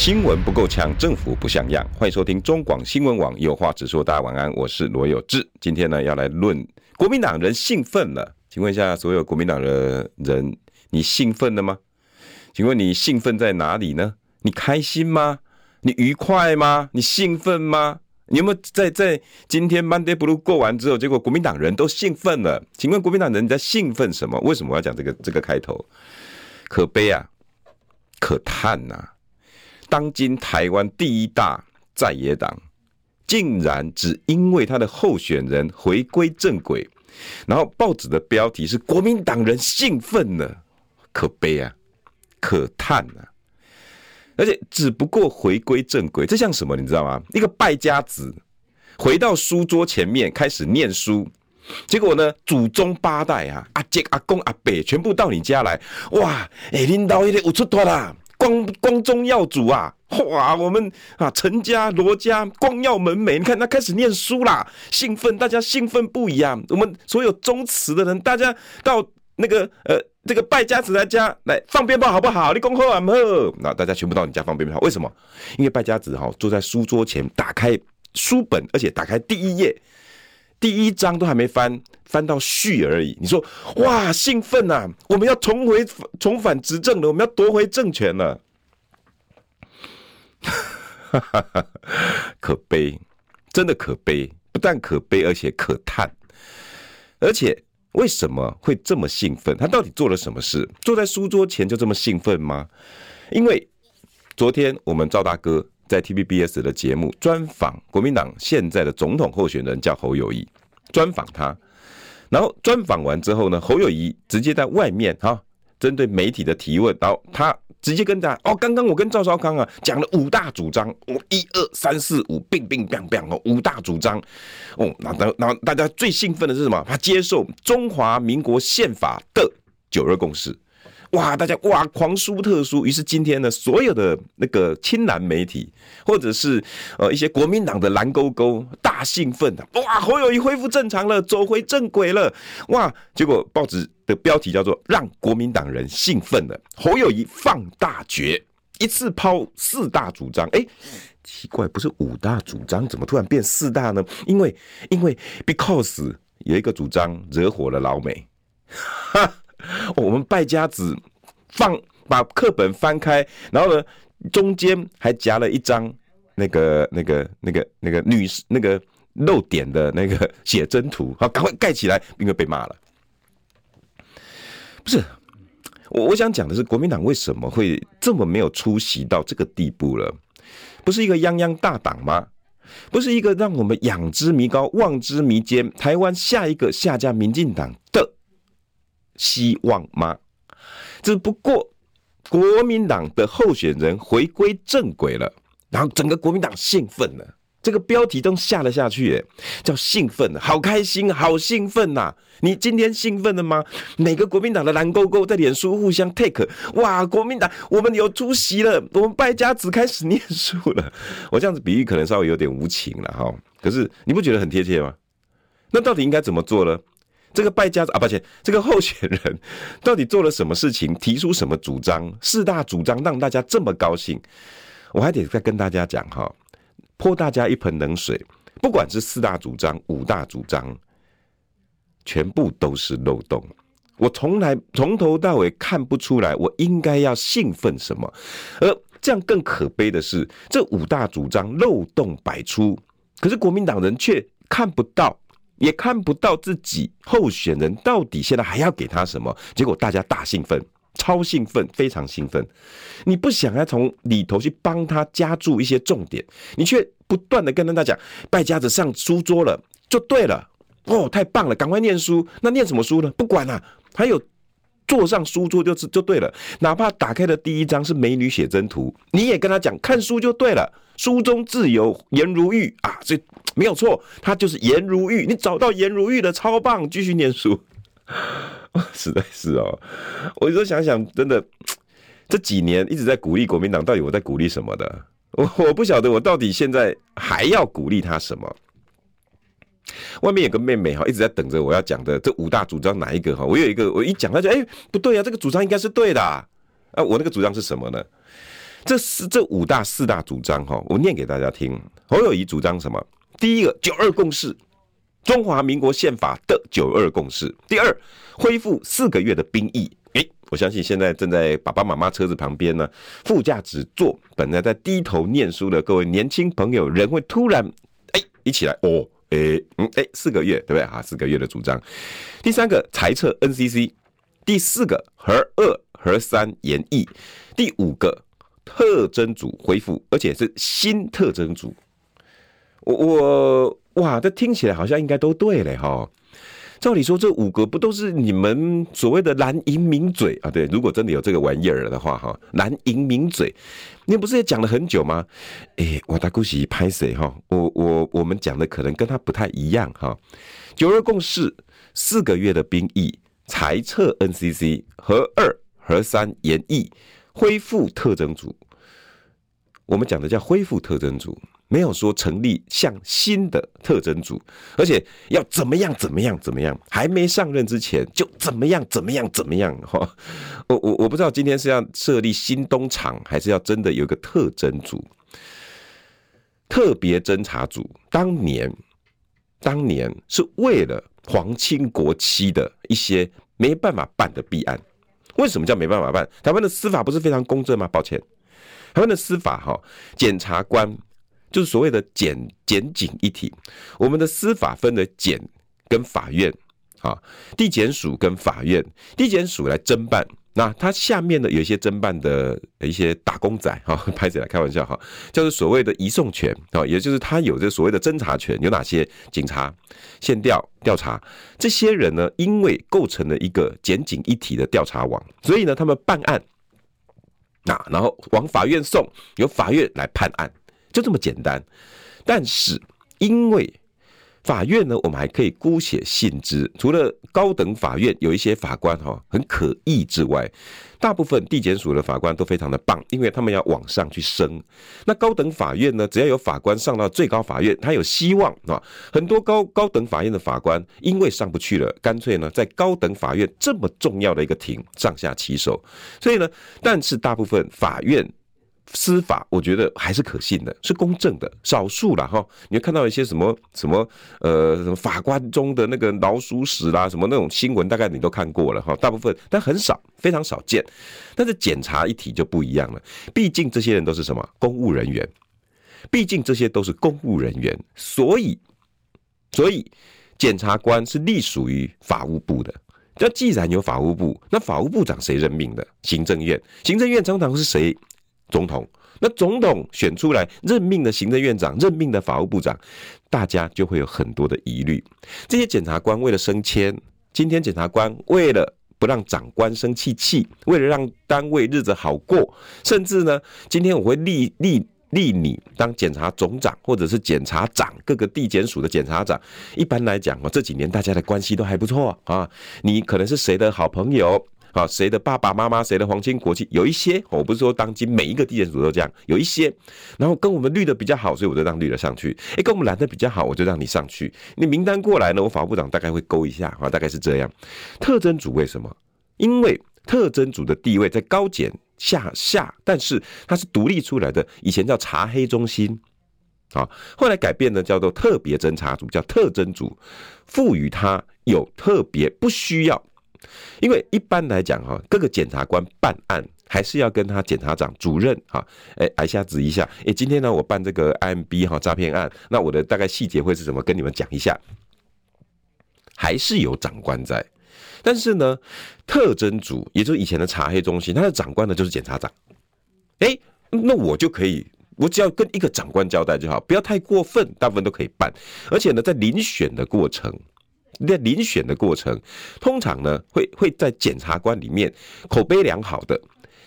新闻不够呛，政府不像样。欢迎收听中广新闻网有话直说。大家晚安，我是罗有志。今天呢，要来论国民党人兴奋了。请问一下，所有国民党的人，你兴奋了吗？请问你兴奋在哪里呢？你开心吗？你愉快吗？你兴奋吗？你有没有在在今天 Monday Blue 过完之后，结果国民党人都兴奋了？请问国民党人在兴奋什么？为什么我要讲这个这个开头？可悲啊，可叹呐、啊！当今台湾第一大在野党，竟然只因为他的候选人回归正轨，然后报纸的标题是“国民党人兴奋了”，可悲啊，可叹啊！而且只不过回归正轨，这像什么？你知道吗？一个败家子回到书桌前面开始念书，结果呢，祖宗八代啊，阿姐、阿公、阿伯全部到你家来，哇！哎，领导也得有出头啦。光光宗耀祖啊，哇！我们啊，陈家、罗家光耀门楣，你看他开始念书啦，兴奋，大家兴奋不已啊！我们所有宗祠的人，大家到那个呃这个败家子来家来放鞭炮好不好？你恭贺啊贺！那大家全部到你家放鞭炮，为什么？因为败家子哈坐在书桌前，打开书本，而且打开第一页，第一章都还没翻，翻到序而已。你说哇，兴奋啊！我们要重回重返执政了，我们要夺回政权了。可悲，真的可悲，不但可悲，而且可叹。而且为什么会这么兴奋？他到底做了什么事？坐在书桌前就这么兴奋吗？因为昨天我们赵大哥在 TVBS 的节目专访国民党现在的总统候选人，叫侯友谊，专访他。然后专访完之后呢，侯友宜直接在外面哈，针对媒体的提问，然后他。直接跟大家哦，刚刚我跟赵少康啊讲了五大主张，我一二三四五，乒乒乓乓哦，五大主张哦，那然然后大家最兴奋的是什么？他接受中华民国宪法的九二共识。哇！大家哇狂输特输，于是今天呢，所有的那个亲蓝媒体，或者是呃一些国民党的蓝勾勾，大兴奋的哇！侯友谊恢复正常了，走回正轨了，哇！结果报纸的标题叫做“让国民党人兴奋了”，侯友谊放大绝，一次抛四大主张。哎，奇怪，不是五大主张，怎么突然变四大呢？因为因为 because 有一个主张惹火了老美，哈。我们败家子放把课本翻开，然后呢，中间还夹了一张那个那个那个那个女士那个露点的那个写真图，好，赶快盖起来，因为被骂了。不是，我我想讲的是，国民党为什么会这么没有出息到这个地步了？不是一个泱泱大党吗？不是一个让我们仰之弥高、望之弥坚，台湾下一个下架民进党的？希望吗？只不过国民党的候选人回归正轨了，然后整个国民党兴奋了，这个标题都下了下去，哎，叫兴奋，好开心，好兴奋呐！你今天兴奋了吗？每个国民党的蓝勾勾在脸书互相 take，哇，国民党我们有出席了，我们败家子开始念书了。我这样子比喻可能稍微有点无情了哈，可是你不觉得很贴切吗？那到底应该怎么做呢？这个败家子啊，抱歉，这个候选人到底做了什么事情？提出什么主张？四大主张让大家这么高兴？我还得再跟大家讲哈，泼大家一盆冷水。不管是四大主张、五大主张，全部都是漏洞。我从来从头到尾看不出来，我应该要兴奋什么。而这样更可悲的是，这五大主张漏洞百出，可是国民党人却看不到。也看不到自己候选人到底现在还要给他什么，结果大家大兴奋，超兴奋，非常兴奋。你不想要从里头去帮他加注一些重点，你却不断的跟大家讲，败家子上书桌了就对了，哦，太棒了，赶快念书。那念什么书呢？不管了，还有坐上书桌就是就对了，哪怕打开的第一张是美女写真图，你也跟他讲看书就对了，书中自有颜如玉啊，所以没有错，他就是颜如玉。你找到颜如玉的超棒，继续念书。实在是哦，我有时候想想，真的这几年一直在鼓励国民党，到底我在鼓励什么的？我我不晓得，我到底现在还要鼓励他什么？外面有个妹妹哈，一直在等着我要讲的这五大主张哪一个哈？我有一个，我一讲他就哎不对啊，这个主张应该是对的啊！我那个主张是什么呢？这是这五大四大主张哈，我念给大家听。侯友宜主张什么？第一个九二共识，中华民国宪法的九二共识。第二，恢复四个月的兵役。诶，我相信现在正在爸爸妈妈车子旁边呢，副驾驶座本来在低头念书的各位年轻朋友，人会突然哎一起来哦。诶、嗯，诶、四个月，对不对啊？四个月的主张。第三个，裁撤 NCC。第四个，和二、和三延议。第五个，特征组恢复，而且是新特征组。我我哇，这听起来好像应该都对嘞哈。照理说，这五个不都是你们所谓的蓝营名嘴啊？对，如果真的有这个玩意儿的话，哈，蓝营名嘴，你不是也讲了很久吗？哎、欸，我大姑喜拍谁哈？我我我们讲的可能跟他不太一样哈。九二共识，四个月的兵役，裁撤 NCC，和二、和三延役，恢复特征组。我们讲的叫恢复特征组。没有说成立像新的特征组，而且要怎么样怎么样怎么样，还没上任之前就怎么样怎么样怎么样 哈。我我我不知道今天是要设立新东厂，还是要真的有一个特征组、特别侦查组。当年，当年是为了皇亲国戚的一些没办法办的弊案。为什么叫没办法办？台湾的司法不是非常公正吗？抱歉，台湾的司法哈，检察官。就是所谓的检检警一体，我们的司法分的检跟法院啊，地检署跟法院，地检署来侦办，那它下面呢有一些侦办的一些打工仔哈，拍起来开玩笑哈，叫做所谓的移送权啊，也就是他有这所谓的侦查权，有哪些警察、线调调查这些人呢？因为构成了一个检警一体的调查网，所以呢，他们办案，那然后往法院送，由法院来判案。就这么简单，但是因为法院呢，我们还可以姑且信之。除了高等法院有一些法官哈很可疑之外，大部分地检署的法官都非常的棒，因为他们要往上去升。那高等法院呢，只要有法官上到最高法院，他有希望啊。很多高高等法院的法官因为上不去了，干脆呢在高等法院这么重要的一个庭上下其手。所以呢，但是大部分法院。司法我觉得还是可信的，是公正的，少数啦哈。你会看到一些什么什么呃什么法官中的那个老鼠屎啦，什么那种新闻，大概你都看过了哈。大部分但很少，非常少见。但是检察一体就不一样了，毕竟这些人都是什么公务人员，毕竟这些都是公务人员，所以所以检察官是隶属于法务部的。那既然有法务部，那法务部长谁任命的？行政院，行政院常常是谁？总统，那总统选出来任命的行政院长，任命的法务部长，大家就会有很多的疑虑。这些检察官为了升迁，今天检察官为了不让长官生气气，为了让单位日子好过，甚至呢，今天我会立立立你当检察总长，或者是检察长，各个地检署的检察长。一般来讲哦，这几年大家的关系都还不错啊，你可能是谁的好朋友。好，谁的爸爸妈妈，谁的皇亲国戚，有一些，我不是说当今每一个地检署都这样，有一些，然后跟我们绿的比较好，所以我就让绿的上去。哎，跟我们蓝的比较好，我就让你上去。你名单过来呢，我法务部长大概会勾一下啊，大概是这样。特征组为什么？因为特征组的地位在高检下下，但是它是独立出来的，以前叫查黑中心，啊，后来改变呢，叫做特别侦查组，叫特侦组，赋予它有特别不需要。因为一般来讲哈，各个检察官办案还是要跟他检察长主任哈，哎，挨下指一下。哎，今天呢，我办这个 IMB 哈诈骗案，那我的大概细节会是什么？跟你们讲一下。还是有长官在，但是呢，特侦组也就是以前的查黑中心，他的长官呢就是检察长。哎，那我就可以，我只要跟一个长官交代就好，不要太过分，大部分都可以办。而且呢，在遴选的过程。在遴选的过程，通常呢会会在检察官里面口碑良好的，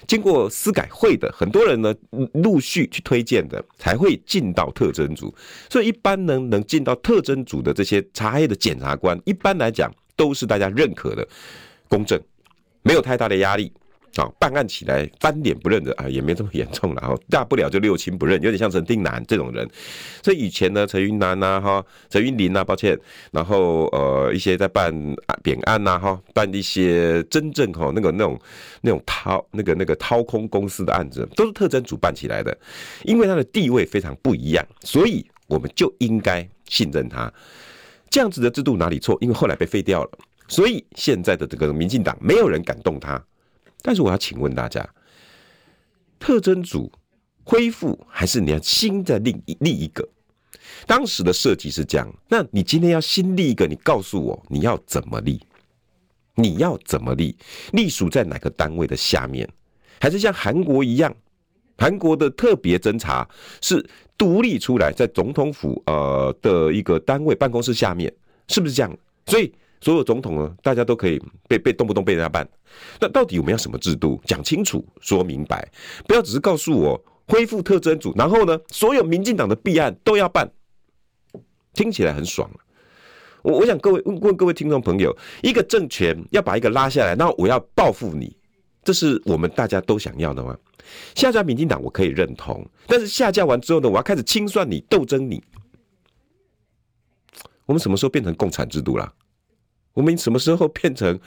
经过司改会的很多人呢，陆续去推荐的，才会进到特征组。所以一般呢，能进到特征组的这些查黑的检察官，一般来讲都是大家认可的，公正，没有太大的压力。啊，办案起来翻脸不认的啊，也没这么严重了哈，大不了就六亲不认，有点像陈定南这种人。所以以前呢，陈云南呐，哈，陈云林呐，抱歉，然后呃，一些在办扁案呐，哈，办一些真正哈那个那种那种掏那个那个掏空公司的案子，都是特侦组办起来的，因为他的地位非常不一样，所以我们就应该信任他。这样子的制度哪里错？因为后来被废掉了，所以现在的这个民进党没有人敢动他。但是我要请问大家，特征组恢复还是你要新的立立一个？当时的设计是这样，那你今天要新立一个，你告诉我你要怎么立？你要怎么立？隶属在哪个单位的下面？还是像韩国一样，韩国的特别侦查是独立出来，在总统府呃的一个单位办公室下面，是不是这样？所以。所有总统呢，大家都可以被被动不动被人家办，那到底我们要什么制度？讲清楚，说明白，不要只是告诉我恢复特侦组，然后呢，所有民进党的弊案都要办，听起来很爽。我我想各位问问各位听众朋友，一个政权要把一个拉下来，那我要报复你，这是我们大家都想要的吗？下架民进党我可以认同，但是下架完之后呢，我要开始清算你、斗争你，我们什么时候变成共产制度了？我们什么时候变成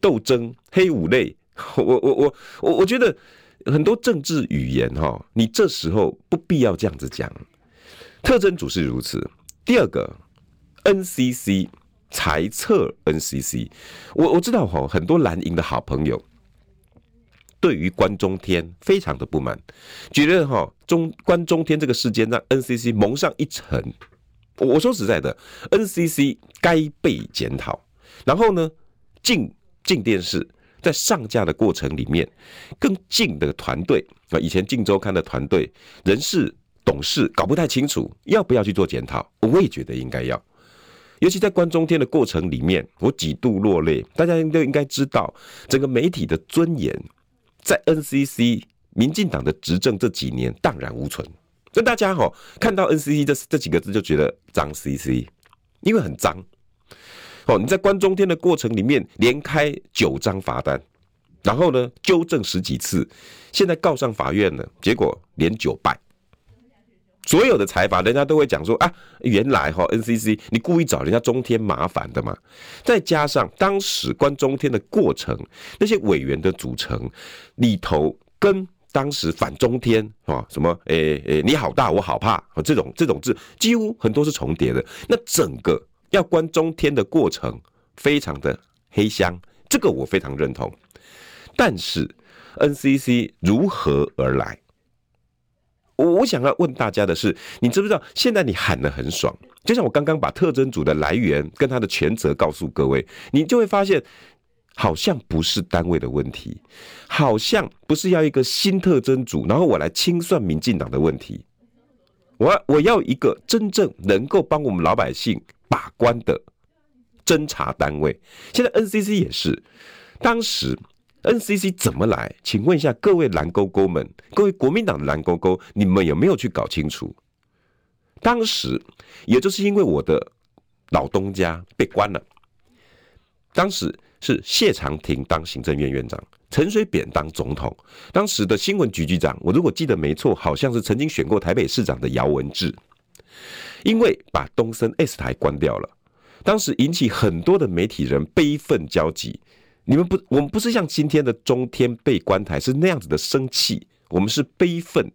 斗争黑五类？我我我我我觉得很多政治语言哈，你这时候不必要这样子讲。特征组是如此。第二个，NCC 裁撤 NCC，我我知道哈，很多蓝营的好朋友对于关中天非常的不满，觉得哈中关中天这个事件让 NCC 蒙上一层。我说实在的，NCC 该被检讨。然后呢，进进电视在上架的过程里面，更近的团队啊，以前《镜周刊》的团队人事董事搞不太清楚要不要去做检讨，我也觉得应该要。尤其在关中天的过程里面，我几度落泪。大家都应该知道，整个媒体的尊严在 NCC 民进党的执政这几年荡然无存。所以大家哈看到 NCC 这这几个字就觉得脏 CC，因为很脏。哦，你在关中天的过程里面连开九张罚单，然后呢纠正十几次，现在告上法院了，结果连九败。所有的财阀，人家都会讲说啊，原来哈 NCC 你故意找人家中天麻烦的嘛。再加上当时关中天的过程，那些委员的组成里头，跟当时反中天啊什么诶诶、你好大我好怕，这种这种字几乎很多是重叠的。那整个。要关中天的过程非常的黑箱，这个我非常认同。但是 NCC 如何而来？我想要问大家的是，你知不知道现在你喊的很爽，就像我刚刚把特征组的来源跟他的权责告诉各位，你就会发现好像不是单位的问题，好像不是要一个新特征组，然后我来清算民进党的问题。我我要一个真正能够帮我们老百姓。把关的侦查单位，现在 NCC 也是。当时 NCC 怎么来？请问一下各位蓝勾勾们，各位国民党的蓝勾勾，你们有没有去搞清楚？当时也就是因为我的老东家被关了，当时是谢长廷当行政院院长，陈水扁当总统，当时的新闻局局长，我如果记得没错，好像是曾经选过台北市长的姚文智。因为把东森 S 台关掉了，当时引起很多的媒体人悲愤交集。你们不，我们不是像今天的中天被关台是那样子的生气，我们是悲愤，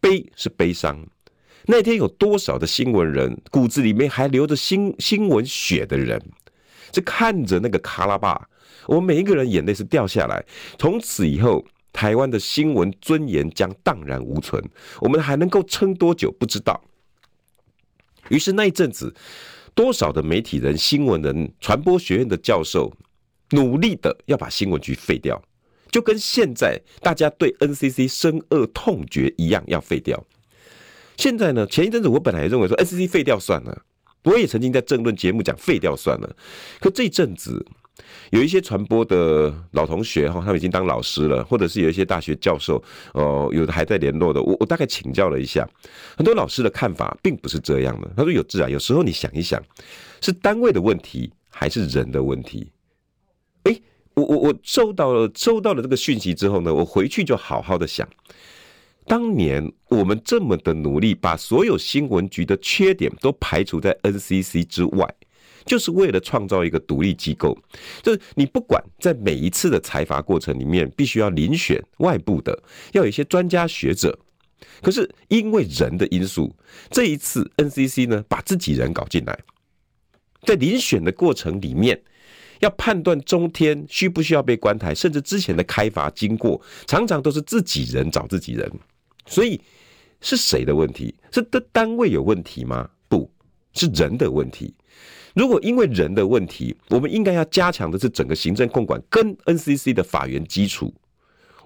悲是悲伤。那天有多少的新闻人骨子里面还流着新新闻血的人，就看着那个卡拉巴，我们每一个人眼泪是掉下来。从此以后，台湾的新闻尊严将荡然无存。我们还能够撑多久？不知道。于是那一阵子，多少的媒体人、新闻人、传播学院的教授，努力的要把新闻局废掉，就跟现在大家对 NCC 深恶痛绝一样，要废掉。现在呢，前一阵子我本来也认为说 NCC 废掉算了，我也曾经在政论节目讲废掉算了。可这阵子有一些传播的老同学哈，他们已经当老师了，或者是有一些大学教授，哦，有的还在联络的。我我大概请教了一下，很多老师的看法并不是这样的。他说：“有志啊，有时候你想一想，是单位的问题还是人的问题？”哎，我我我收到了收到了这个讯息之后呢，我回去就好好的想，当年我们这么的努力，把所有新闻局的缺点都排除在 NCC 之外。就是为了创造一个独立机构，就是你不管在每一次的财阀过程里面，必须要遴选外部的，要有一些专家学者。可是因为人的因素，这一次 NCC 呢，把自己人搞进来，在遴选的过程里面，要判断中天需不需要被关台，甚至之前的开罚经过，常常都是自己人找自己人。所以是谁的问题？是的单位有问题吗？不是人的问题。如果因为人的问题，我们应该要加强的是整个行政控管跟 NCC 的法源基础。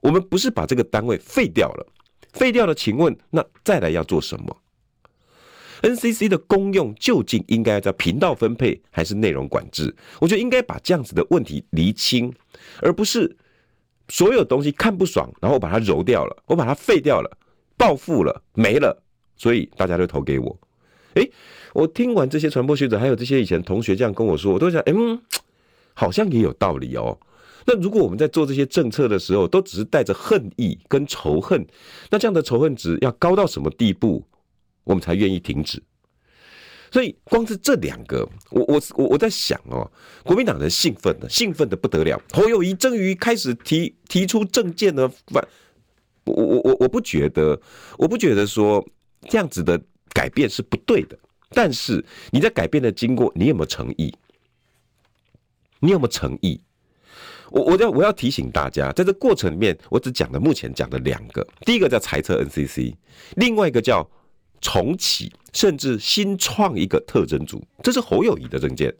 我们不是把这个单位废掉了，废掉了，请问那再来要做什么？NCC 的功用究竟应该在频道分配还是内容管制？我觉得应该把这样子的问题厘清，而不是所有东西看不爽，然后把它揉掉了，我把它废掉了，报复了，没了，所以大家都投给我。诶，我听完这些传播学者，还有这些以前同学这样跟我说，我都想，嗯，好像也有道理哦。那如果我们在做这些政策的时候，都只是带着恨意跟仇恨，那这样的仇恨值要高到什么地步，我们才愿意停止？所以，光是这两个，我我我我在想哦，国民党人兴奋的，兴奋的不得了。侯友谊终于开始提提出政见的反，我我我我不觉得，我不觉得说这样子的。改变是不对的，但是你在改变的经过，你有没有诚意？你有没有诚意？我我要我要提醒大家，在这过程里面，我只讲了目前讲的两个，第一个叫裁撤 NCC，另外一个叫重启，甚至新创一个特征组，这是侯友宜的政见，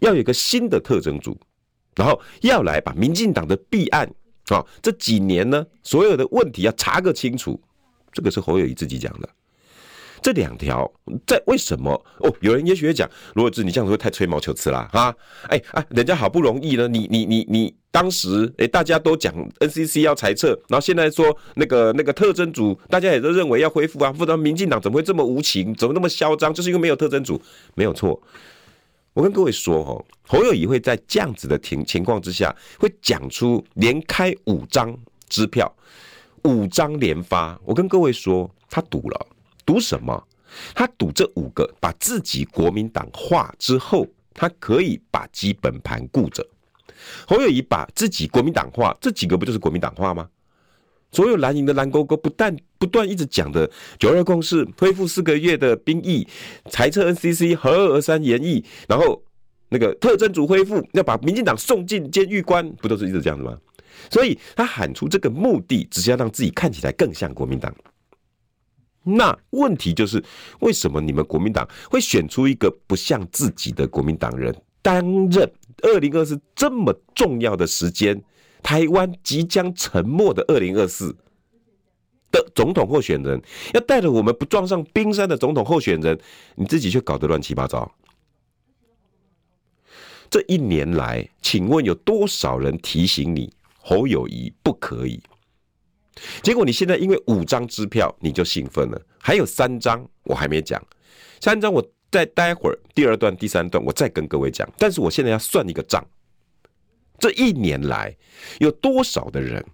要有一个新的特征组，然后要来把民进党的弊案啊，这几年呢，所有的问题要查个清楚，这个是侯友宜自己讲的。这两条在为什么哦？有人也许会讲，罗志，你这样子会太吹毛求疵啦啊！哎哎，人家好不容易呢，你你你你当时哎，大家都讲 NCC 要裁撤，然后现在说那个那个特征组，大家也都认为要恢复啊，不然民进党怎么会这么无情，怎么那么嚣张？就是因为没有特征组，没有错。我跟各位说哦，侯友宜会在这样子的情情况之下，会讲出连开五张支票，五张连发。我跟各位说，他赌了。赌什么？他赌这五个把自己国民党化之后，他可以把基本盘顾着。侯友谊把自己国民党化，这几个不就是国民党化吗？所有蓝营的蓝勾勾不但不断一直讲的九二共识，恢复四个月的兵役，裁撤 NCC，核二三延役，然后那个特侦组恢复，要把民进党送进监狱关，不都是一直这样子吗？所以他喊出这个目的，只是要让自己看起来更像国民党。那问题就是，为什么你们国民党会选出一个不像自己的国民党人担任二零二四这么重要的时间，台湾即将沉没的二零二四的总统候选人，要带着我们不撞上冰山的总统候选人，你自己却搞得乱七八糟。这一年来，请问有多少人提醒你侯友宜不可以？结果你现在因为五张支票你就兴奋了，还有三张我还没讲，三张我再待会儿第二段第三段我再跟各位讲，但是我现在要算一个账，这一年来有多少的人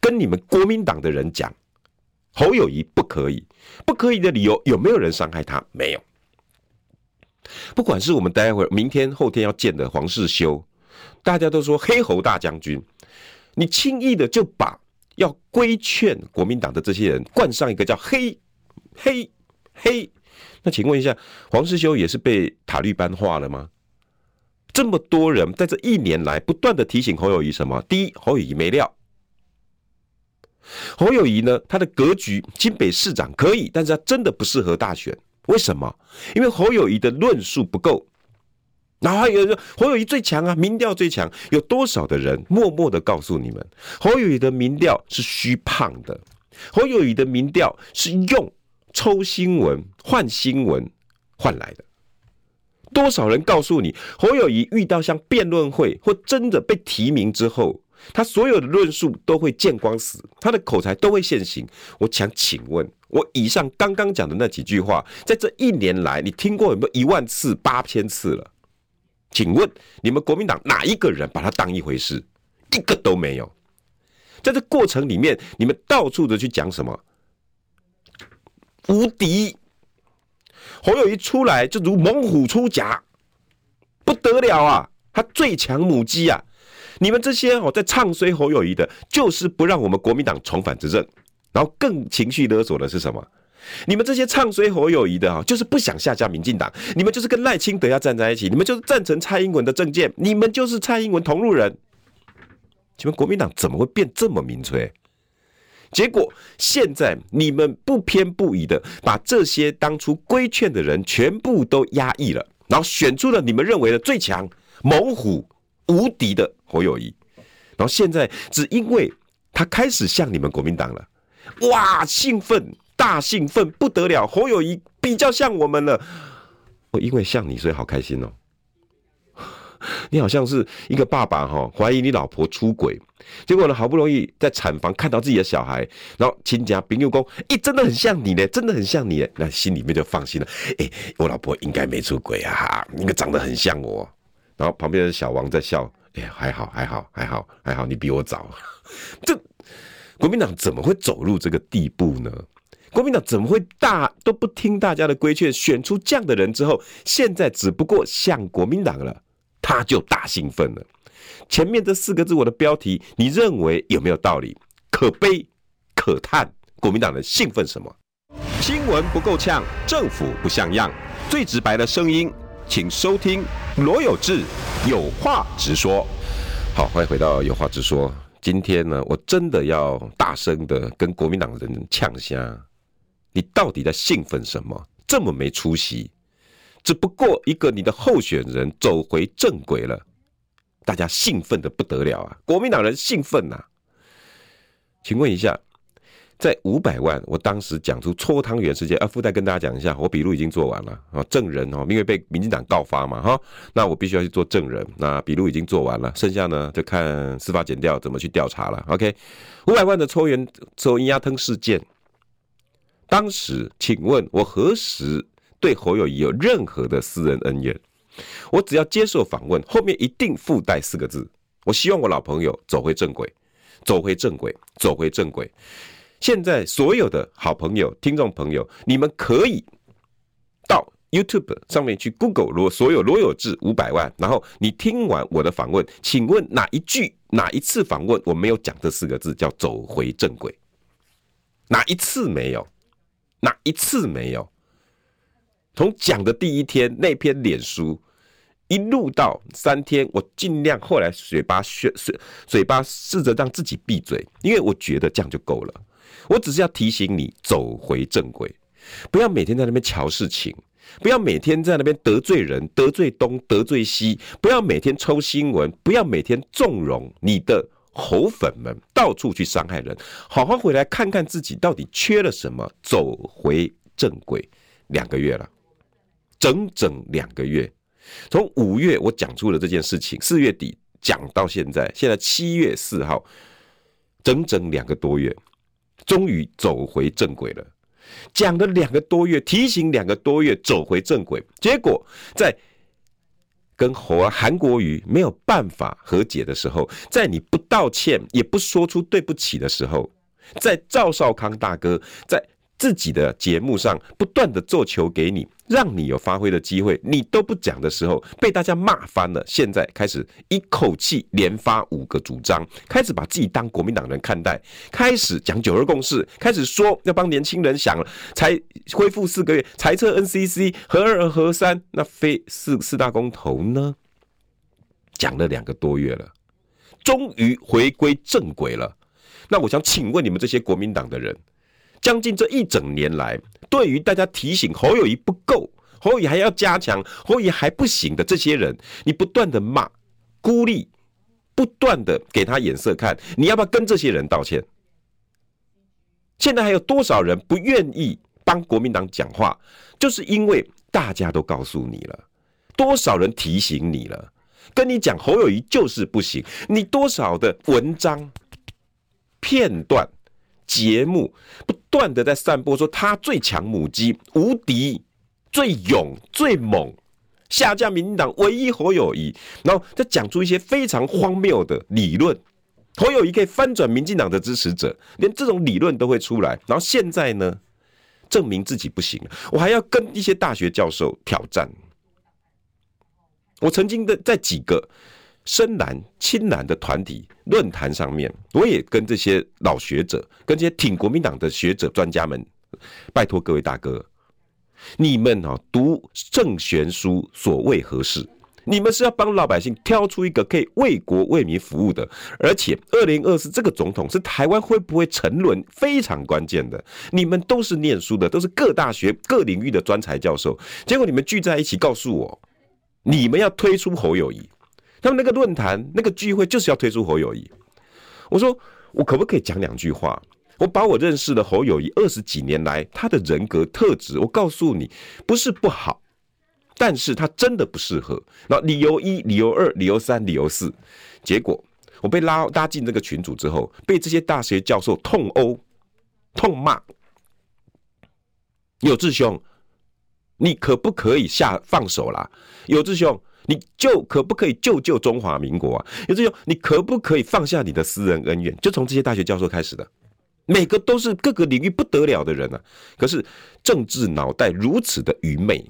跟你们国民党的人讲侯友谊不可以，不可以的理由有没有人伤害他？没有，不管是我们待会儿明天后天要见的黄世修，大家都说黑侯大将军，你轻易的就把。要规劝国民党的这些人冠上一个叫黑黑黑，那请问一下，黄世修也是被塔利班化了吗？这么多人在这一年来不断的提醒侯友谊什么？第一，侯友谊没料。侯友谊呢，他的格局，金北市长可以，但是他真的不适合大选。为什么？因为侯友谊的论述不够。然后有人说侯友谊最强啊，民调最强，有多少的人默默的告诉你们，侯友谊的民调是虚胖的，侯友谊的民调是用抽新闻换新闻换来的，多少人告诉你，侯友谊遇到像辩论会或真的被提名之后，他所有的论述都会见光死，他的口才都会现形。我想请问，我以上刚刚讲的那几句话，在这一年来，你听过有没有一万次、八千次了？请问你们国民党哪一个人把他当一回事？一个都没有。在这过程里面，你们到处的去讲什么无敌？侯友谊出来就如猛虎出闸，不得了啊！他最强母鸡啊！你们这些哦在唱衰侯友谊的，就是不让我们国民党重返执政，然后更情绪勒索的是什么？你们这些唱衰侯友宜的啊，就是不想下架民进党，你们就是跟赖清德要站在一起，你们就是赞成蔡英文的政见，你们就是蔡英文同路人。请问国民党怎么会变这么民粹？结果现在你们不偏不倚的把这些当初规劝的人全部都压抑了，然后选出了你们认为的最强猛虎无敌的侯友宜，然后现在只因为他开始像你们国民党了，哇，兴奋，大兴奋不得了，侯友宜比较像我们了，我因为像你，所以好开心哦。你好像是一个爸爸哈，怀疑你老婆出轨，结果呢，好不容易在产房看到自己的小孩，然后亲家朋友讲，哎，真的很像你呢，真的很像你，那心里面就放心了，哎，我老婆应该没出轨啊，应该长得很像我。然后旁边的小王在笑，哎，还好，还好，还好，还好，你比我早。这国民党怎么会走入这个地步呢？国民党怎么会大都不听大家的规劝，选出这样的人之后，现在只不过像国民党了。他就大兴奋了。前面这四个字，我的标题，你认为有没有道理？可悲可叹，国民党人兴奋什么？新闻不够呛，政府不像样，最直白的声音，请收听罗有志有话直说。好，欢迎回到有话直说。今天呢，我真的要大声的跟国民党人呛声，你到底在兴奋什么？这么没出息！只不过一个你的候选人走回正轨了，大家兴奋的不得了啊！国民党人兴奋呐！请问一下，在五百万，我当时讲出搓汤圆事件啊，附带跟大家讲一下，我笔录已经做完了啊，证人哦，因为被民进党告发嘛哈，那我必须要去做证人，那笔录已经做完了，剩下呢就看司法检调怎么去调查了。OK，五百万的搓圆搓银鸭汤事件，当时请问我何时？对侯友谊有任何的私人恩怨，我只要接受访问，后面一定附带四个字：我希望我老朋友走回正轨，走回正轨，走回正轨。现在所有的好朋友、听众朋友，你们可以到 YouTube 上面去 Google 罗所有罗有志五百万，然后你听完我的访问，请问哪一句、哪一次访问我没有讲这四个字叫走回正轨？哪一次没有？哪一次没有？从讲的第一天那篇脸书，一路到三天，我尽量后来嘴巴学嘴嘴巴试着让自己闭嘴，因为我觉得这样就够了。我只是要提醒你走回正轨，不要每天在那边瞧事情，不要每天在那边得罪人、得罪东、得罪西，不要每天抽新闻，不要每天纵容你的猴粉们到处去伤害人，好好回来看看自己到底缺了什么，走回正轨。两个月了。整整两个月，从五月我讲出了这件事情，四月底讲到现在，现在七月四号，整整两个多月，终于走回正轨了。讲了两个多月，提醒两个多月走回正轨，结果在跟侯韩国瑜没有办法和解的时候，在你不道歉也不说出对不起的时候，在赵少康大哥在自己的节目上不断的做球给你。让你有发挥的机会，你都不讲的时候，被大家骂翻了。现在开始一口气连发五个主张，开始把自己当国民党人看待，开始讲九二共识，开始说要帮年轻人想了，才恢复四个月，裁撤 NCC 核二核三，那非四四大公投呢？讲了两个多月了，终于回归正轨了。那我想请问你们这些国民党的人，将近这一整年来，对于大家提醒侯友宜不够，侯友宜还要加强，侯友宜还不行的这些人，你不断的骂、孤立，不断的给他眼色看，你要不要跟这些人道歉？现在还有多少人不愿意帮国民党讲话？就是因为大家都告诉你了，多少人提醒你了？跟你讲侯友宜就是不行，你多少的文章片段、节目不断的在散播说他最强母鸡、无敌、最勇、最猛，下架民进党唯一侯友宜，然后再讲出一些非常荒谬的理论，侯友宜可以翻转民进党的支持者，连这种理论都会出来。然后现在呢，证明自己不行了，我还要跟一些大学教授挑战。我曾经的在几个深蓝、亲蓝的团体论坛上面，我也跟这些老学者、跟这些挺国民党的学者、专家们，拜托各位大哥，你们啊读圣贤书所为何事？你们是要帮老百姓挑出一个可以为国为民服务的，而且二零二四这个总统是台湾会不会沉沦非常关键的。你们都是念书的，都是各大学各领域的专才教授，结果你们聚在一起告诉我。你们要推出侯友宜，他们那个论坛、那个聚会就是要推出侯友谊。我说，我可不可以讲两句话？我把我认识的侯友谊二十几年来他的人格特质，我告诉你，不是不好，但是他真的不适合。那理由一、理由二、理由三、理由四，结果我被拉拉进这个群组之后，被这些大学教授痛殴、痛骂。有志兄。你可不可以下放手啦？有志兄，你就可不可以救救中华民国啊？有志兄，你可不可以放下你的私人恩怨？就从这些大学教授开始的，每个都是各个领域不得了的人啊。可是政治脑袋如此的愚昧，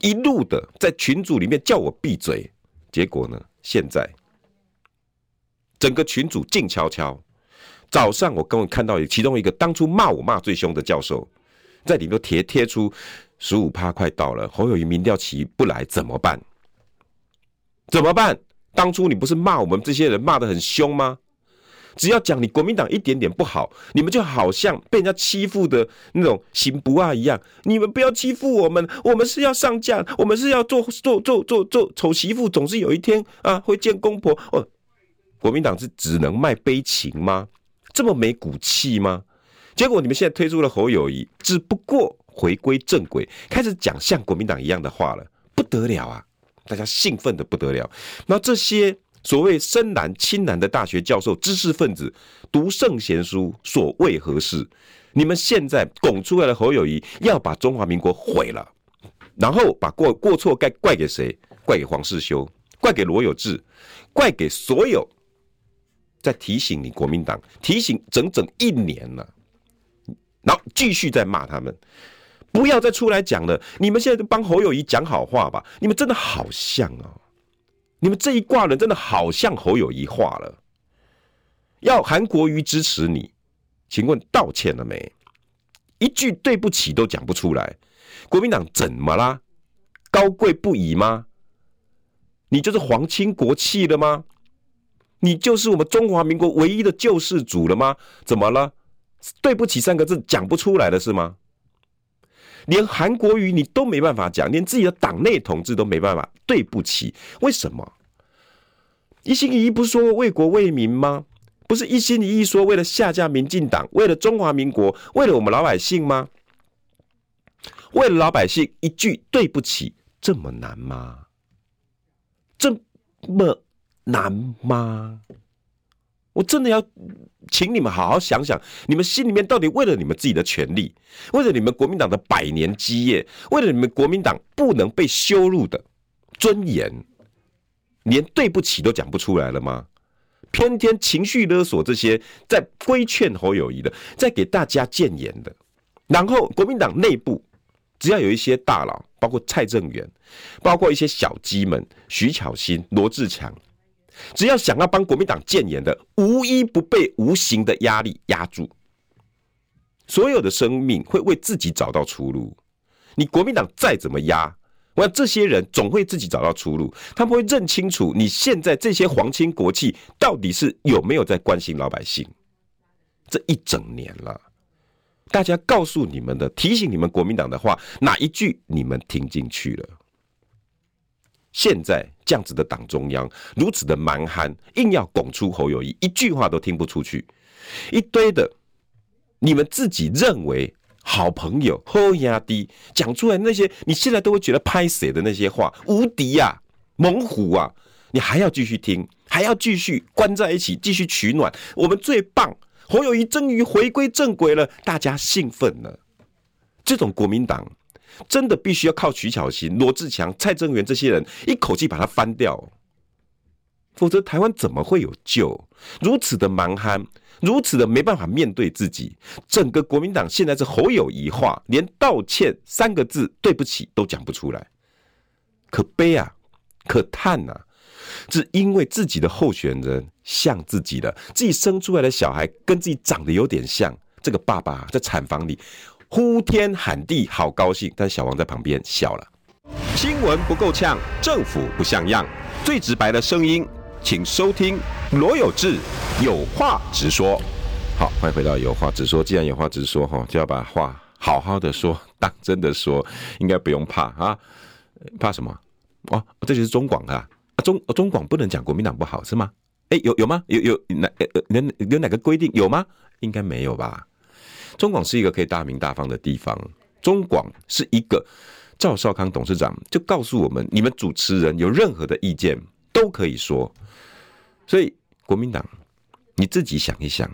一路的在群组里面叫我闭嘴，结果呢？现在整个群组静悄悄。早上我刚刚看到其中一个当初骂我骂最凶的教授。在里面贴贴出十五趴快到了，侯友谊民调起不来怎么办？怎么办？当初你不是骂我们这些人骂的很凶吗？只要讲你国民党一点点不好，你们就好像被人家欺负的那种行不啊一样。你们不要欺负我们，我们是要上架，我们是要做做做做做丑媳妇，总是有一天啊会见公婆。哦，国民党是只能卖悲情吗？这么没骨气吗？结果你们现在推出了侯友谊，只不过回归正轨，开始讲像国民党一样的话了，不得了啊！大家兴奋的不得了。那这些所谓深蓝、亲蓝的大学教授、知识分子，读圣贤书所为何事？你们现在拱出来的侯友谊要把中华民国毁了，然后把过过错该怪给谁？怪给黄世修，怪给罗有志，怪给所有在提醒你国民党，提醒整整一年了。然后继续再骂他们，不要再出来讲了。你们现在就帮侯友谊讲好话吧。你们真的好像哦，你们这一挂人真的好像侯友谊话了。要韩国瑜支持你，请问道歉了没？一句对不起都讲不出来。国民党怎么啦？高贵不已吗？你就是皇亲国戚了吗？你就是我们中华民国唯一的救世主了吗？怎么了？对不起三个字讲不出来的是吗？连韩国瑜你都没办法讲，连自己的党内同志都没办法对不起，为什么？一心一意不是说为国为民吗？不是一心一意说为了下架民进党，为了中华民国，为了我们老百姓吗？为了老百姓一句对不起这么难吗？这么难吗？我真的要请你们好好想想，你们心里面到底为了你们自己的权利，为了你们国民党的百年基业，为了你们国民党不能被羞辱的尊严，连对不起都讲不出来了吗？偏偏情绪勒索这些在规劝侯友谊的，在给大家建言的，然后国民党内部只要有一些大佬，包括蔡正元，包括一些小鸡们，徐巧芯、罗志强。只要想要帮国民党建言的，无一不被无形的压力压住。所有的生命会为自己找到出路。你国民党再怎么压，我想这些人总会自己找到出路。他们会认清楚你现在这些皇亲国戚到底是有没有在关心老百姓。这一整年了，大家告诉你们的、提醒你们国民党的话，哪一句你们听进去了？现在这样子的党中央如此的蛮憨，硬要拱出侯友宜，一句话都听不出去。一堆的你们自己认为好朋友，好压低，讲出来那些你现在都会觉得拍谁的那些话，无敌呀、猛虎啊，你还要继续听，还要继续关在一起，继续取暖，我们最棒，侯友宜终于回归正轨了，大家兴奋了。这种国民党真的必须要靠徐巧芯、罗志强、蔡正元这些人一口气把它翻掉，否则台湾怎么会有救？如此的蛮憨。如此的没办法面对自己，整个国民党现在是侯友宜化，连道歉三个字对不起都讲不出来，可悲啊，可叹啊，是因为自己的候选人像自己的，自己生出来的小孩跟自己长得有点像，这个爸爸在产房里呼天喊地，好高兴，但小王在旁边笑了。新闻不够呛，政府不像样，最直白的声音。请收听罗有志有话直说。好，欢迎回到有话直说。既然有话直说，哈，就要把话好好的说，当真的说，应该不用怕啊。怕什么？哦，这就是中广啊。中中广不能讲国民党不好是吗？哎，有有吗？有有哪有哪个规定有吗？应该没有吧。中广是一个可以大名大放的地方。中广是一个赵少康董事长就告诉我们，你们主持人有任何的意见都可以说。所以，国民党，你自己想一想，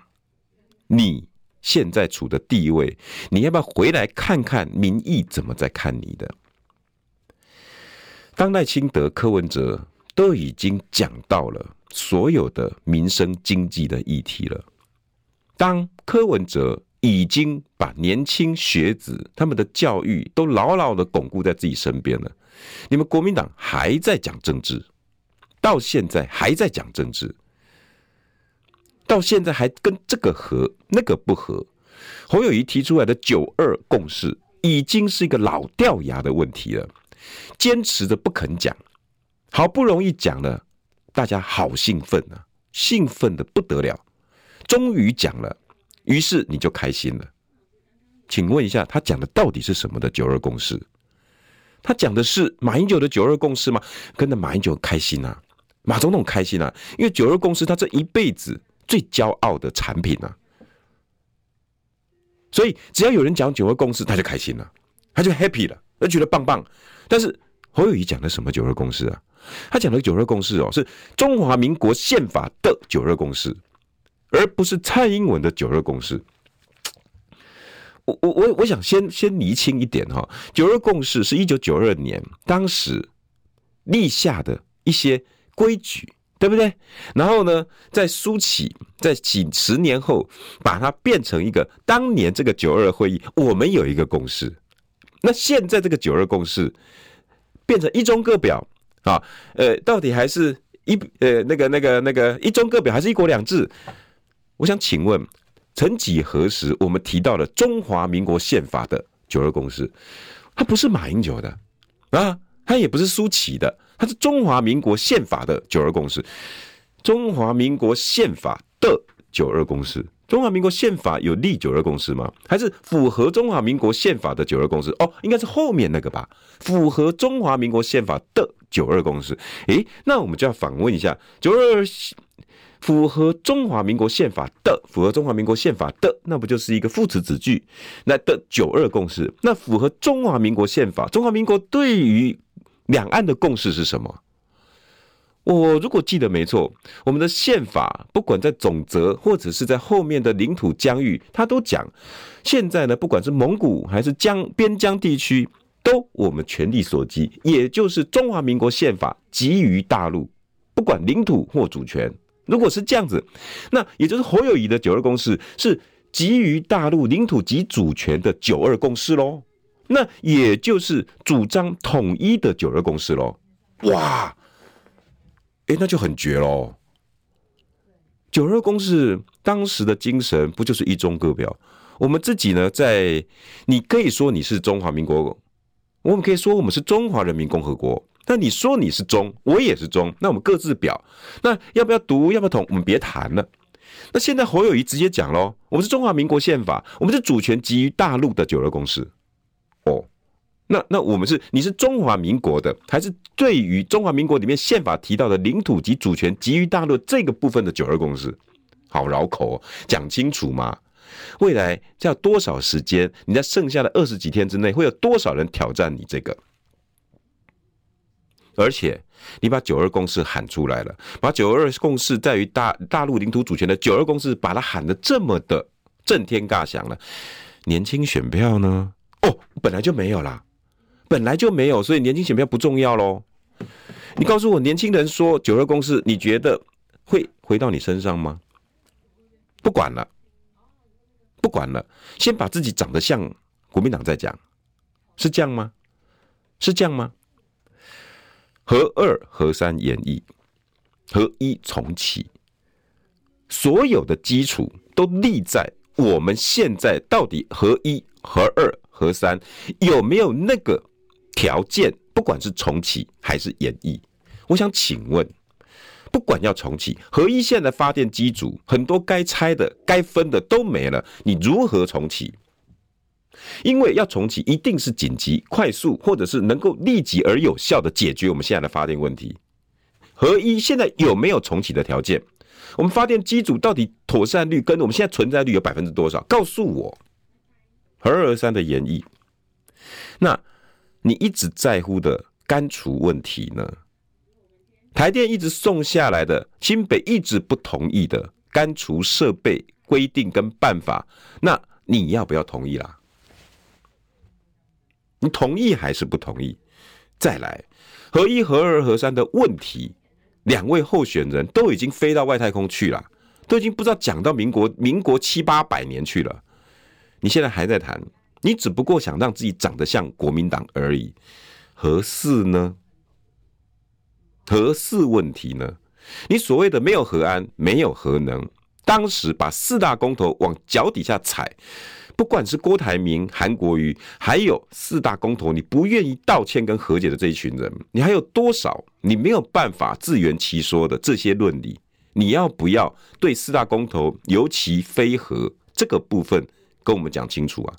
你现在处的地位，你要不要回来看看民意怎么在看你的？当赖清德、柯文哲都已经讲到了所有的民生经济的议题了，当柯文哲已经把年轻学子他们的教育都牢牢的巩固在自己身边了，你们国民党还在讲政治。到现在还在讲政治，到现在还跟这个合那个不合。侯友谊提出来的九二共识已经是一个老掉牙的问题了，坚持着不肯讲，好不容易讲了，大家好兴奋啊，兴奋的不得了，终于讲了，于是你就开心了。请问一下，他讲的到底是什么的九二共识？他讲的是马英九的九二共识吗？跟着马英九开心啊。马总统开心啊，因为九二共识他这一辈子最骄傲的产品啊，所以只要有人讲九二共识，他就开心了，他就 happy 了，他觉得棒棒。但是侯友宜讲的什么九二共识啊？他讲的九二共识哦，是中华民国宪法的九二共识，而不是蔡英文的九二共识。我我我我想先先厘清一点哈，九二共识是一九九二年当时立下的一些。规矩对不对？然后呢，在苏起，在几十年后，把它变成一个当年这个九二会议，我们有一个共识。那现在这个九二共识变成一中各表啊，呃，到底还是一呃那个那个那个一中各表，还是一国两制？我想请问，曾几何时我们提到了中华民国宪法的九二共识？它不是马英九的啊，它也不是苏起的。它是中华民国宪法的九二共识，中华民国宪法的九二共识，中华民国宪法有立九二共识吗？还是符合中华民国宪法的九二共识？哦，应该是后面那个吧，符合中华民国宪法的九二共识。诶，那我们就要反问一下，九二符合中华民国宪法的，符合中华民国宪法的，那不就是一个副词子句？那的九二共识，那符合中华民国宪法，中华民国对于两岸的共识是什么？我如果记得没错，我们的宪法不管在总则或者是在后面的领土疆域，它都讲，现在呢，不管是蒙古还是疆边疆地区，都我们全力所及，也就是中华民国宪法给予大陆，不管领土或主权。如果是这样子，那也就是侯友宜的九二共识是基于大陆领土及主权的九二共识喽。那也就是主张统一的九二共识喽，哇，哎，那就很绝喽。九二共识当时的精神不就是一中各表？我们自己呢，在你可以说你是中华民国，我们可以说我们是中华人民共和国。但你说你是中，我也是中，那我们各自表。那要不要读？要不要统？我们别谈了。那现在侯友谊直接讲喽，我们是中华民国宪法，我们是主权基于大陆的九二共识。哦，那那我们是你是中华民国的，还是对于中华民国里面宪法提到的领土及主权基于大陆这个部分的九二共识？好绕口哦，讲清楚嘛。未来要多少时间？你在剩下的二十几天之内，会有多少人挑战你这个？而且，你把九二共识喊出来了，把九二共识在于大大陆领土主权的九二共识，把它喊得这么的震天价响了。年轻选票呢？哦，本来就没有啦，本来就没有，所以年轻选票不重要喽。你告诉我，年轻人说九二共识，你觉得会回到你身上吗？不管了，不管了，先把自己长得像国民党再讲，是这样吗？是这样吗？核二、核三演绎，核一重启，所有的基础都立在我们现在到底核一、核二、核三有没有那个条件？不管是重启还是演绎，我想请问，不管要重启，核一现在发电机组很多该拆的、该分的都没了，你如何重启？因为要重启，一定是紧急、快速，或者是能够立即而有效的解决我们现在的发电问题。合一现在有没有重启的条件？我们发电机组到底妥善率跟我们现在存在率有百分之多少？告诉我。合二、核三的演绎，那你一直在乎的干除问题呢？台电一直送下来的，新北一直不同意的干除设备规定跟办法，那你要不要同意啦？你同意还是不同意？再来，合一、合二、合三的问题，两位候选人都已经飞到外太空去了，都已经不知道讲到民国民国七八百年去了。你现在还在谈，你只不过想让自己长得像国民党而已。何四呢？何四问题呢？你所谓的没有核安，没有核能，当时把四大公投往脚底下踩。不管是郭台铭、韩国瑜，还有四大公投，你不愿意道歉跟和解的这一群人，你还有多少你没有办法自圆其说的这些论理？你要不要对四大公投，尤其非核这个部分跟我们讲清楚啊？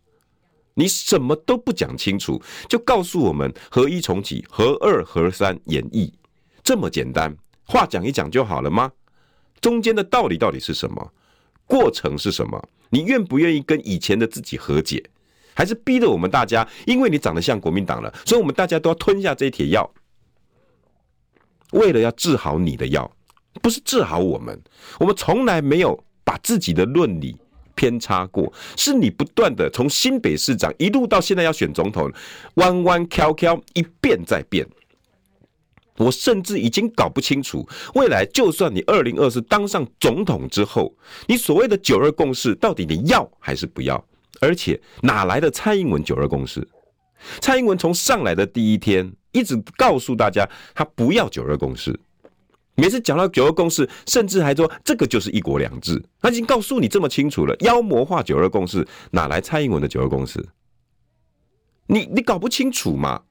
你什么都不讲清楚，就告诉我们合一重启、合二、合三演绎，这么简单，话讲一讲就好了吗？中间的道理到底是什么？过程是什么？你愿不愿意跟以前的自己和解，还是逼着我们大家？因为你长得像国民党了，所以我们大家都要吞下这一帖药，为了要治好你的药，不是治好我们。我们从来没有把自己的论理偏差过，是你不断的从新北市长一路到现在要选总统，弯弯翘翘，一变再变。我甚至已经搞不清楚，未来就算你二零二四当上总统之后，你所谓的九二共识到底你要还是不要？而且哪来的蔡英文九二共识？蔡英文从上来的第一天一直告诉大家，他不要九二共识。每次讲到九二共识，甚至还说这个就是一国两制。他已经告诉你这么清楚了，妖魔化九二共识，哪来蔡英文的九二共识？你你搞不清楚吗？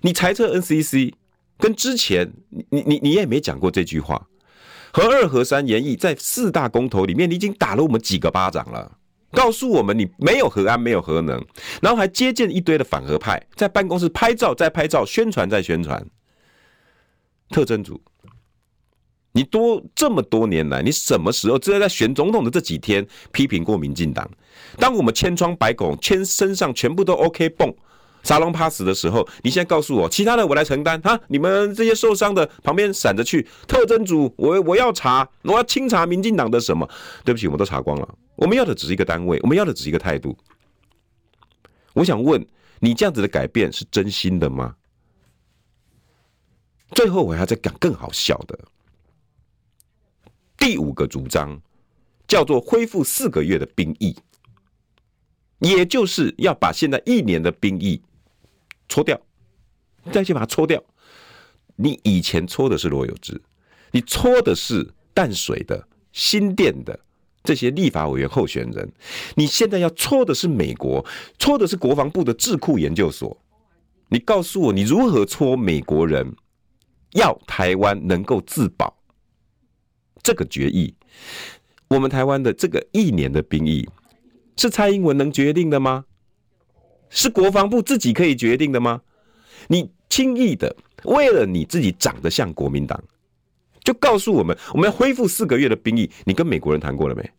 你裁撤 NCC。跟之前你你你你也没讲过这句话，核二核三延役在四大公投里面，你已经打了我们几个巴掌了，告诉我们你没有核安，没有核能，然后还接见一堆的反核派，在办公室拍照再拍照，宣传再宣传。特侦组，你多这么多年来，你什么时候只有在选总统的这几天批评过民进党？当我们千疮百孔，千身上全部都 OK 蹦。沙龙趴死的时候，你现在告诉我，其他的我来承担哈，你们这些受伤的旁边闪着去。特侦组，我我要查，我要清查民进党的什么？对不起，我们都查光了。我们要的只是一个单位，我们要的只是一个态度。我想问你，这样子的改变是真心的吗？最后，我还要再讲更好笑的。第五个主张叫做恢复四个月的兵役，也就是要把现在一年的兵役。搓掉，再去把它搓掉。你以前搓的是罗有志，你搓的是淡水的、新店的这些立法委员候选人，你现在要搓的是美国，搓的是国防部的智库研究所。你告诉我，你如何搓美国人要台湾能够自保？这个决议，我们台湾的这个一年的兵役，是蔡英文能决定的吗？是国防部自己可以决定的吗？你轻易的为了你自己长得像国民党，就告诉我们我们要恢复四个月的兵役。你跟美国人谈过了没？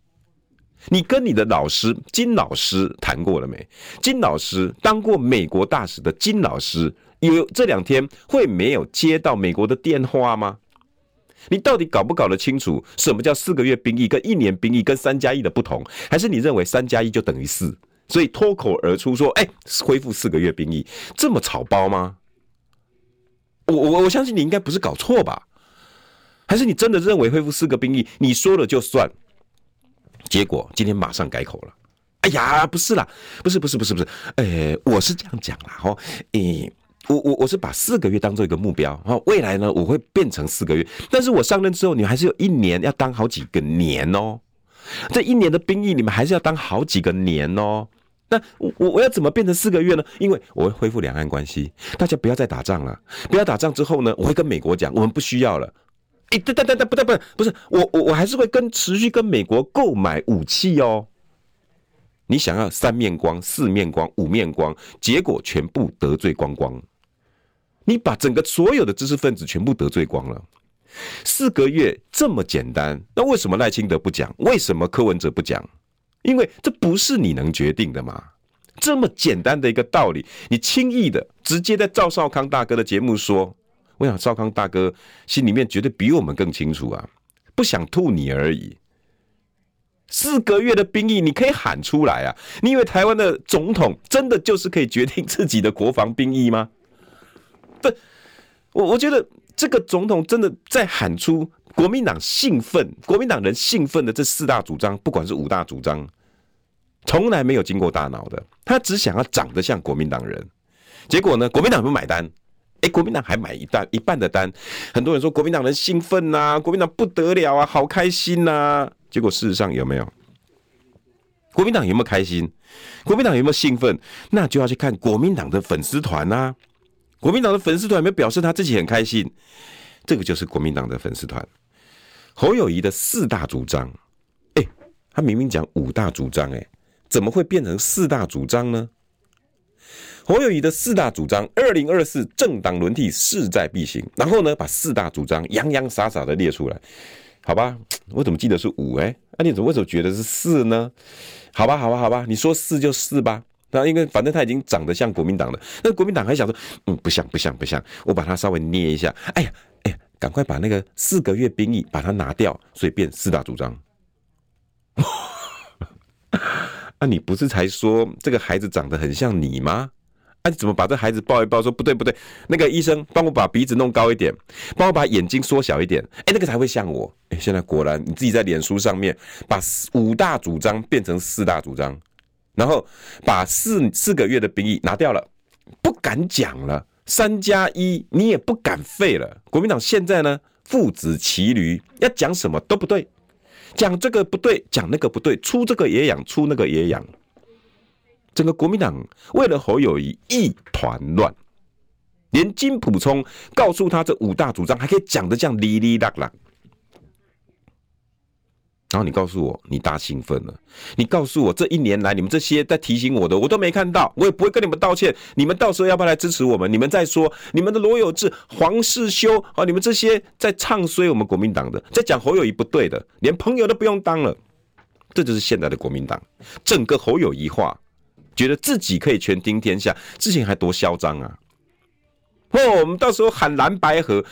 你跟你的老师金老师谈过了没？金老师当过美国大使的金老师，有这两天会没有接到美国的电话吗？你到底搞不搞得清楚什么叫四个月兵役跟一年兵役跟三加一的不同？还是你认为三加一就等于四？所以脱口而出说：“哎，恢复四个月兵役，这么草包吗？”我我我相信你应该不是搞错吧？还是你真的认为恢复四个兵役，你说了就算？结果今天马上改口了。哎呀，不是啦，不是不是不是不是，呃，我是这样讲啦，哈，诶，我我我是把四个月当做一个目标，哈，未来呢我会变成四个月，但是我上任之后，你还是有一年要当好几个年哦，这一年的兵役你们还是要当好几个年哦，那我我要怎么变成四个月呢？因为我会恢复两岸关系，大家不要再打仗了，不要打仗之后呢，我会跟美国讲，我们不需要了。哎，对对对对，不对不，不是我我我还是会跟持续跟美国购买武器哦。你想要三面光、四面光、五面光，结果全部得罪光光。你把整个所有的知识分子全部得罪光了。四个月这么简单，那为什么赖清德不讲？为什么柯文哲不讲？因为这不是你能决定的嘛。这么简单的一个道理，你轻易的直接在赵少康大哥的节目说。我想赵康大哥心里面绝对比我们更清楚啊，不想吐你而已。四个月的兵役你可以喊出来啊！你以为台湾的总统真的就是可以决定自己的国防兵役吗？不，我我觉得这个总统真的在喊出国民党兴奋、国民党人兴奋的这四大主张，不管是五大主张，从来没有经过大脑的，他只想要长得像国民党人。结果呢，国民党不买单。哎，国民党还买一半一半的单，很多人说国民党人兴奋呐，国民党不得了啊，好开心呐。结果事实上有没有？国民党有没有开心？国民党有没有兴奋？那就要去看国民党的粉丝团呐。国民党的粉丝团有没有表示他自己很开心？这个就是国民党的粉丝团。侯友宜的四大主张，哎，他明明讲五大主张，哎，怎么会变成四大主张呢？侯友宜的四大主张，二零二四政党轮替势在必行。然后呢，把四大主张洋洋洒洒的列出来，好吧？我怎么记得是五？哎，那你怎么为什么觉得是四呢？好吧，好吧，好吧，你说四就四吧。那因为反正他已经长得像国民党了，那国民党还想说，嗯，不像，不像，不像。我把它稍微捏一下，哎呀，赶快把那个四个月兵役把它拿掉，所以变四大主张。啊，你不是才说这个孩子长得很像你吗？啊、你怎么把这孩子抱一抱？说不对不对，那个医生帮我把鼻子弄高一点，帮我把眼睛缩小一点，哎，那个才会像我。哎，现在果然你自己在脸书上面把五大主张变成四大主张，然后把四四个月的兵役拿掉了，不敢讲了。三加一你也不敢废了。国民党现在呢，父子骑驴，要讲什么都不对，讲这个不对，讲那个不对，出这个也养，出那个也养。整个国民党为了侯友谊一团乱，连金普聪告诉他这五大主张还可以讲的这样哩哩啦啦，然后你告诉我你大兴奋了，你告诉我这一年来你们这些在提醒我的我都没看到，我也不会跟你们道歉，你们到时候要不要来支持我们？你们再说你们的罗有志、黄世修啊，你们这些在唱衰我们国民党的，在讲侯友宜不对的，连朋友都不用当了，这就是现在的国民党，整个侯友宜化。觉得自己可以全听天下，之前还多嚣张啊！哦，我们到时候喊蓝白合，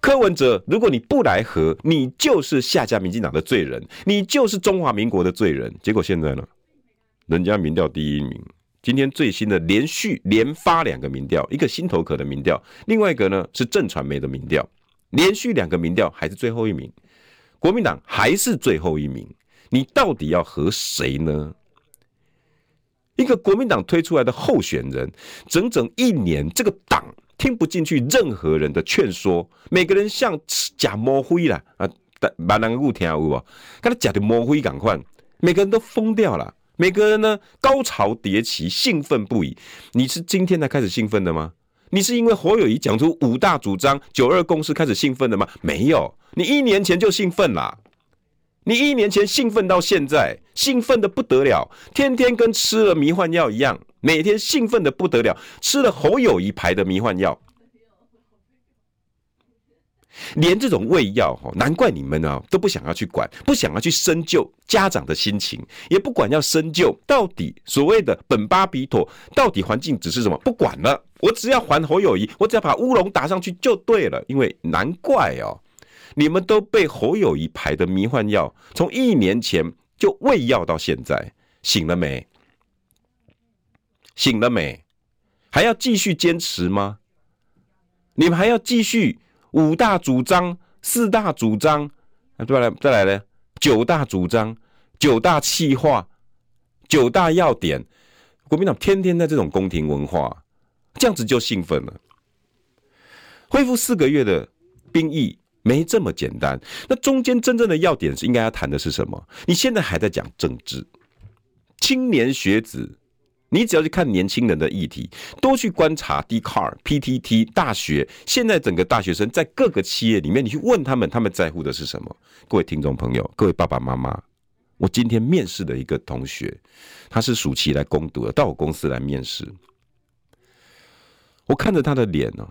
柯文哲，如果你不来合，你就是下架民进党的罪人，你就是中华民国的罪人。结果现在呢，人家民调第一名，今天最新的连续连发两个民调，一个新头壳的民调，另外一个呢是震传媒的民调，连续两个民调还是最后一名，国民党还是最后一名，你到底要和谁呢？一个国民党推出来的候选人，整整一年，这个党听不进去任何人的劝说，每个人像假模灰了啊！蛮难过听有无？跟他假的模灰赶快，每个人都疯掉了，每个人呢高潮迭起，兴奋不已。你是今天才开始兴奋的吗？你是因为侯友宜讲出五大主张、九二共识开始兴奋的吗？没有，你一年前就兴奋啦。你一年前兴奋到现在，兴奋的不得了，天天跟吃了迷幻药一样，每天兴奋的不得了，吃了侯友谊牌的迷幻药。连这种喂药哈，难怪你们啊都不想要去管，不想要去深究家长的心情，也不管要深究到底所谓的本巴比妥到底环境只是什么，不管了，我只要还侯友谊，我只要把乌龙打上去就对了。因为难怪哦，你们都被侯友谊牌的迷幻药，从一年前就喂药到现在，醒了没？醒了没？还要继续坚持吗？你们还要继续？五大主张、四大主张，啊，再来再来呢？九大主张、九大气划、九大要点，国民党天天在这种宫廷文化，这样子就兴奋了。恢复四个月的兵役没这么简单，那中间真正的要点是应该要谈的是什么？你现在还在讲政治，青年学子。你只要去看年轻人的议题，多去观察 D Car、PTT、大学，现在整个大学生在各个企业里面，你去问他们，他们在乎的是什么？各位听众朋友，各位爸爸妈妈，我今天面试的一个同学，他是暑期来攻读的，到我公司来面试。我看着他的脸呢，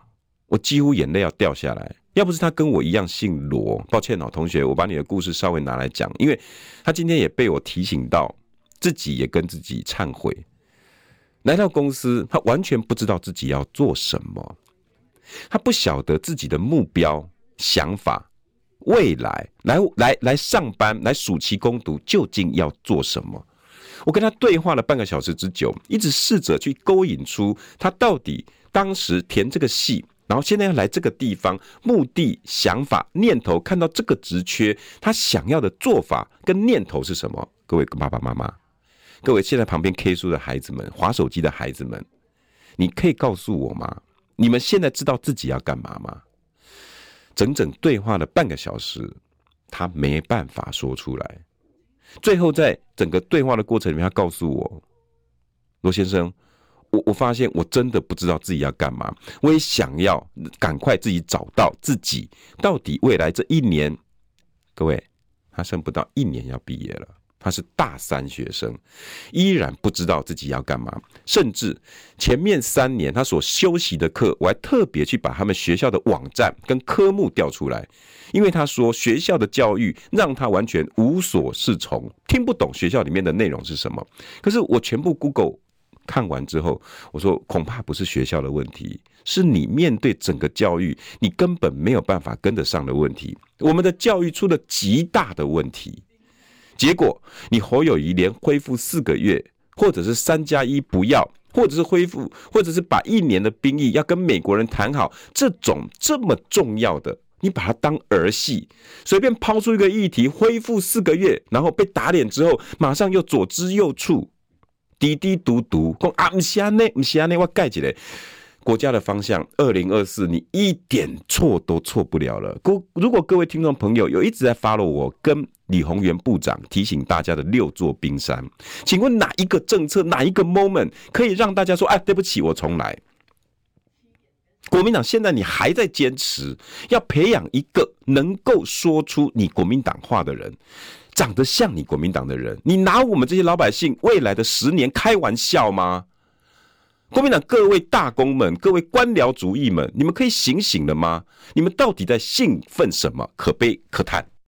我几乎眼泪要掉下来。要不是他跟我一样姓罗，抱歉哦，同学，我把你的故事稍微拿来讲，因为他今天也被我提醒到，自己也跟自己忏悔。来到公司，他完全不知道自己要做什么，他不晓得自己的目标、想法、未来，来来来上班、来暑期攻读究竟要做什么？我跟他对话了半个小时之久，一直试着去勾引出他到底当时填这个系，然后现在要来这个地方，目的、想法、念头，看到这个职缺，他想要的做法跟念头是什么？各位爸爸妈妈。各位现在旁边 K 书的孩子们，划手机的孩子们，你可以告诉我吗？你们现在知道自己要干嘛吗？整整对话了半个小时，他没办法说出来。最后在整个对话的过程里面，他告诉我：“罗先生，我我发现我真的不知道自己要干嘛。我也想要赶快自己找到自己到底未来这一年。”各位，他剩不到一年要毕业了。他是大三学生，依然不知道自己要干嘛，甚至前面三年他所修习的课，我还特别去把他们学校的网站跟科目调出来，因为他说学校的教育让他完全无所适从，听不懂学校里面的内容是什么。可是我全部 Google 看完之后，我说恐怕不是学校的问题，是你面对整个教育，你根本没有办法跟得上的问题。我们的教育出了极大的问题。结果，你侯友宜连恢复四个月，或者是三加一不要，或者是恢复，或者是把一年的兵役要跟美国人谈好，这种这么重要的，你把它当儿戏，随便抛出一个议题，恢复四个月，然后被打脸之后，马上又左支右绌，滴滴嘟嘟，说啊，不是呢，不是呢，我盖起来。国家的方向，二零二四，你一点错都错不了了。如果各位听众朋友有一直在 follow 我跟李鸿源部长提醒大家的六座冰山，请问哪一个政策，哪一个 moment 可以让大家说，哎，对不起，我重来？国民党现在你还在坚持要培养一个能够说出你国民党话的人，长得像你国民党的人，你拿我们这些老百姓未来的十年开玩笑吗？国民党各位大公们，各位官僚主义们，你们可以醒醒了吗？你们到底在兴奋什么？可悲可叹。